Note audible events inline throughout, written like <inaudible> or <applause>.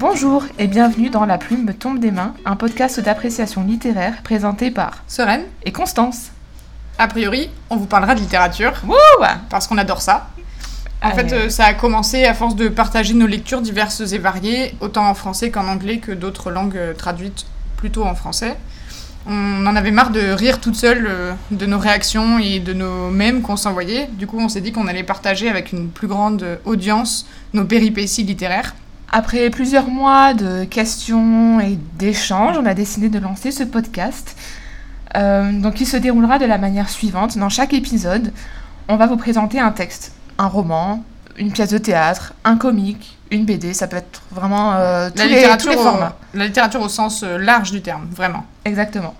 Bonjour et bienvenue dans La Plume me tombe des mains, un podcast d'appréciation littéraire présenté par Sereine, et Constance. a priori, on vous parlera de littérature, Wouh parce qu'on adore ça. En Allez. fait, euh, ça a commencé à force de partager nos lectures diverses et variées, autant en français qu'en anglais que d'autres langues euh, traduites plutôt en français. On en avait marre de rire toute seule euh, de nos réactions et de nos mèmes qu'on s'envoyait. Du coup, on s'est dit qu'on allait partager avec une plus grande audience nos péripéties littéraires. Après plusieurs mois de questions et d'échanges, on a décidé de lancer ce podcast. Euh, donc il se déroulera de la manière suivante. Dans chaque épisode, on va vous présenter un texte, un roman, une pièce de théâtre, un comique, une BD. Ça peut être vraiment euh, tous, La les, littérature, tous les au, formats. la littérature au sens euh, large du terme, vraiment. Exactement.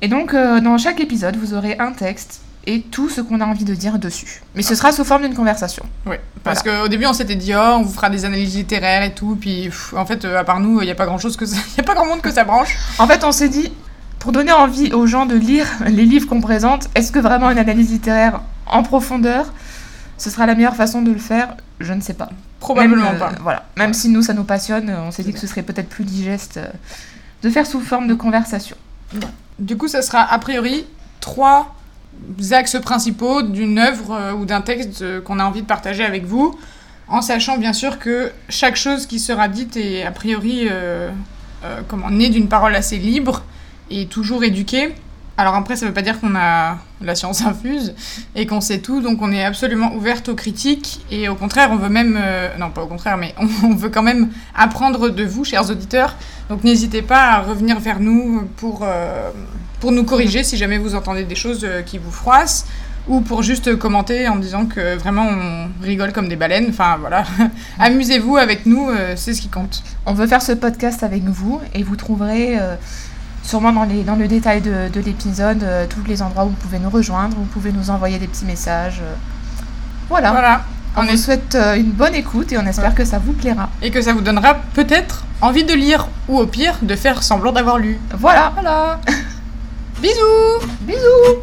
Et donc, euh, dans chaque épisode, vous aurez un texte et tout ce qu'on a envie de dire dessus. Mais ce sera sous forme d'une conversation. Oui, parce qu'au début on s'était dit oh on vous fera des analyses littéraires et tout, puis pff, en fait euh, à part nous il n'y a pas grand chose que ça... <laughs> y a pas grand monde que ça branche. En fait, on s'est dit, pour donner envie aux gens de lire <laughs> les livres qu'on présente, est-ce que vraiment une analyse littéraire en profondeur, ce sera la meilleure façon de le faire? Je ne sais pas. Probablement Même, euh, pas. Voilà. Même si nous, ça nous passionne, euh, on s'est dit que ce serait peut-être plus digeste de faire sous forme de conversation. Du coup ça sera a priori trois axes principaux d'une œuvre euh, ou d'un texte euh, qu'on a envie de partager avec vous, en sachant bien sûr que chaque chose qui sera dite est a priori euh, euh, comment née d'une parole assez libre et toujours éduquée. Alors après, ça veut pas dire qu'on a la science infuse et qu'on sait tout, donc on est absolument ouverte aux critiques et au contraire, on veut même, euh, non pas au contraire, mais <laughs> on, veut quand même apprendre de vous, chers auditeurs. Donc n'hésitez pas à revenir vers nous pour, euh, pour nous corriger si jamais vous entendez des choses euh, qui vous froissent ou pour juste commenter en disant que vraiment on rigole comme des baleines. Enfin voilà, <laughs> amusez-vous avec nous, c'est ce qui compte. On veut faire ce podcast avec vous et vous trouverez sûrement dans, les, dans le détail de, de l'épisode euh, tous les endroits où vous pouvez nous rejoindre, vous pouvez nous envoyer des petits messages. euh. Voilà. Voilà. On vous souhaite euh, une bonne écoute et on espère Ouais. que ça vous plaira. Et que ça vous donnera peut-être envie de lire ou au pire de faire semblant d'avoir lu. Voilà. Voilà. <laughs> Bisous Bisous